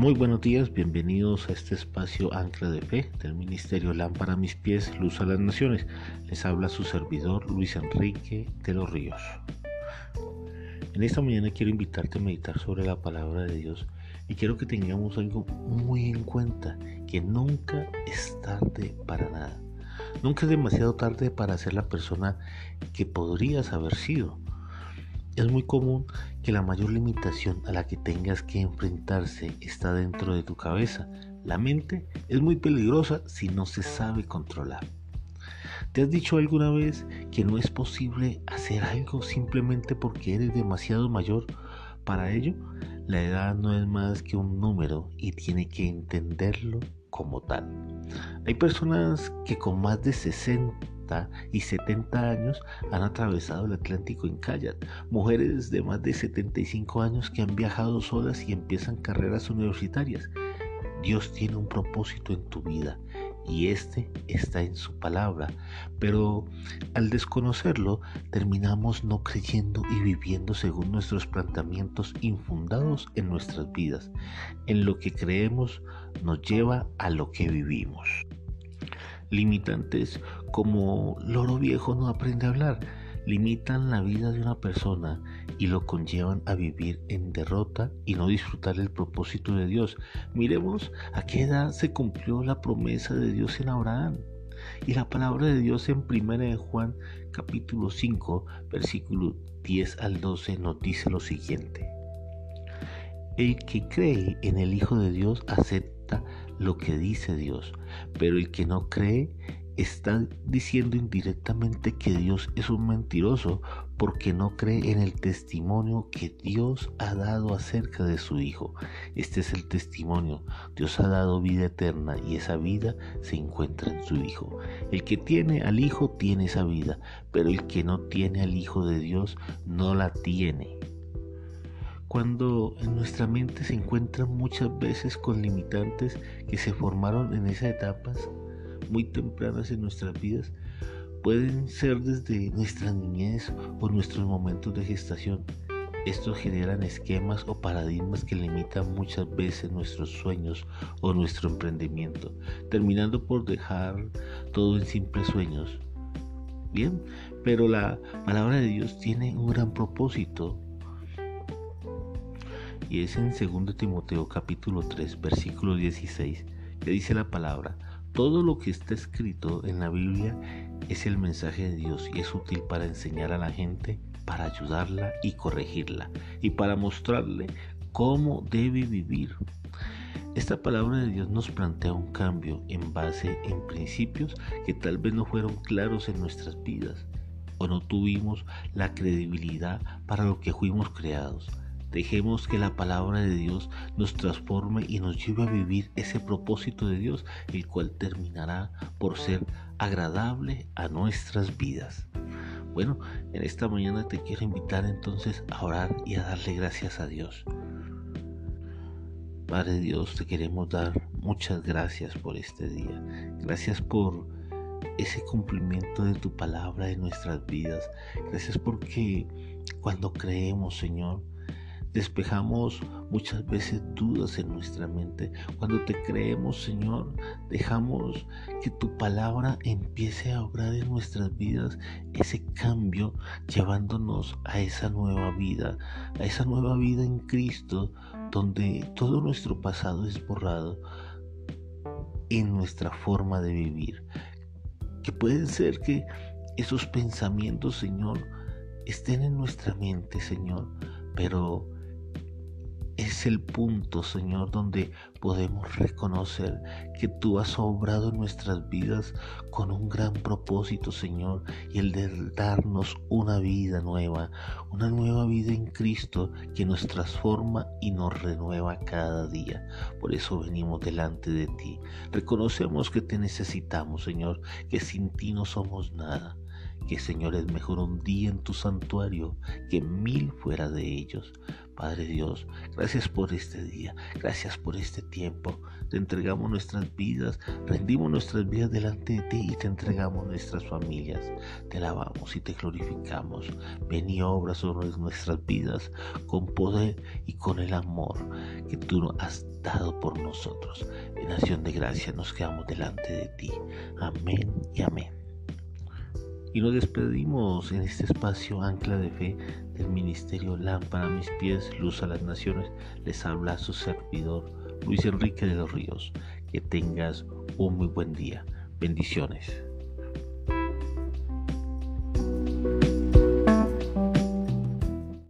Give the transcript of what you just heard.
Muy buenos días, bienvenidos a este espacio Ancla de Fe del Ministerio Lámpara a mis pies, Luz a las Naciones. Les habla su servidor Luis Enrique de los Ríos. En esta mañana quiero invitarte a meditar sobre la palabra de Dios y quiero que tengamos algo muy en cuenta, que nunca es tarde para nada. Nunca es demasiado tarde para ser la persona que podrías haber sido. Es muy común que la mayor limitación a la que tengas que enfrentarse está dentro de tu cabeza. La mente es muy peligrosa si no se sabe controlar. ¿Te has dicho alguna vez que no es posible hacer algo simplemente porque eres demasiado mayor para ello? La edad no es más que un número y tiene que entenderlo como tal. Hay personas que con más de 60 y 70 años han atravesado el Atlántico en kayak. Mujeres de más de 75 años que han viajado solas y empiezan carreras universitarias. Dios tiene un propósito en tu vida y este está en su palabra. Pero al desconocerlo, terminamos no creyendo y viviendo según nuestros planteamientos infundados en nuestras vidas. En lo que creemos nos lleva a lo que vivimos. Limitantes como loro viejo no aprende a hablar, limitan la vida de una persona y lo conllevan a vivir en derrota y no disfrutar el propósito de Dios. Miremos a qué edad se cumplió la promesa de Dios en Abraham. Y la palabra de Dios en 1 de Juan capítulo 5 versículo 10 al 12 nos dice lo siguiente. El que cree en el Hijo de Dios acepta lo que dice Dios, pero el que no cree está diciendo indirectamente que Dios es un mentiroso porque no cree en el testimonio que Dios ha dado acerca de su Hijo. Este es el testimonio. Dios ha dado vida eterna y esa vida se encuentra en su Hijo. El que tiene al Hijo tiene esa vida, pero el que no tiene al Hijo de Dios no la tiene. Cuando en nuestra mente se encuentran muchas veces con limitantes que se formaron en esas etapas, muy tempranas en nuestras vidas pueden ser desde nuestra niñez o nuestros momentos de gestación. Estos generan esquemas o paradigmas que limitan muchas veces nuestros sueños o nuestro emprendimiento, terminando por dejar todo en simples sueños. Bien, pero la palabra de Dios tiene un gran propósito y es en 2 Timoteo capítulo 3 versículo 16 que dice la palabra, todo lo que está escrito en la Biblia es el mensaje de Dios y es útil para enseñar a la gente, para ayudarla y corregirla y para mostrarle cómo debe vivir. Esta palabra de Dios nos plantea un cambio en base en principios que tal vez no fueron claros en nuestras vidas o no tuvimos la credibilidad para lo que fuimos creados. Dejemos que la palabra de Dios nos transforme y nos lleve a vivir ese propósito de Dios, el cual terminará por ser agradable a nuestras vidas. Bueno, en esta mañana te quiero invitar entonces a orar y a darle gracias a Dios. Padre Dios, te queremos dar muchas gracias por este día. Gracias por ese cumplimiento de tu palabra en nuestras vidas. Gracias porque cuando creemos, Señor, Despejamos muchas veces dudas en nuestra mente. Cuando te creemos, Señor, dejamos que tu palabra empiece a obrar en nuestras vidas ese cambio, llevándonos a esa nueva vida, a esa nueva vida en Cristo, donde todo nuestro pasado es borrado en nuestra forma de vivir. Que pueden ser que esos pensamientos, Señor, estén en nuestra mente, Señor, pero es el punto, Señor, donde podemos reconocer que tú has obrado nuestras vidas con un gran propósito, Señor, y el de darnos una vida nueva, una nueva vida en Cristo que nos transforma y nos renueva cada día. Por eso venimos delante de ti. Reconocemos que te necesitamos, Señor, que sin ti no somos nada que Señor es mejor un día en tu santuario que mil fuera de ellos. Padre Dios, gracias por este día, gracias por este tiempo. Te entregamos nuestras vidas, rendimos nuestras vidas delante de ti y te entregamos nuestras familias. Te alabamos y te glorificamos. Ven y obra sobre nuestras vidas con poder y con el amor que tú has dado por nosotros. En acción de gracia nos quedamos delante de ti. Amén y amén. Y nos despedimos en este espacio ancla de fe del ministerio Lámpara a mis pies, luz a las naciones. Les habla su servidor Luis Enrique de los Ríos. Que tengas un muy buen día. Bendiciones.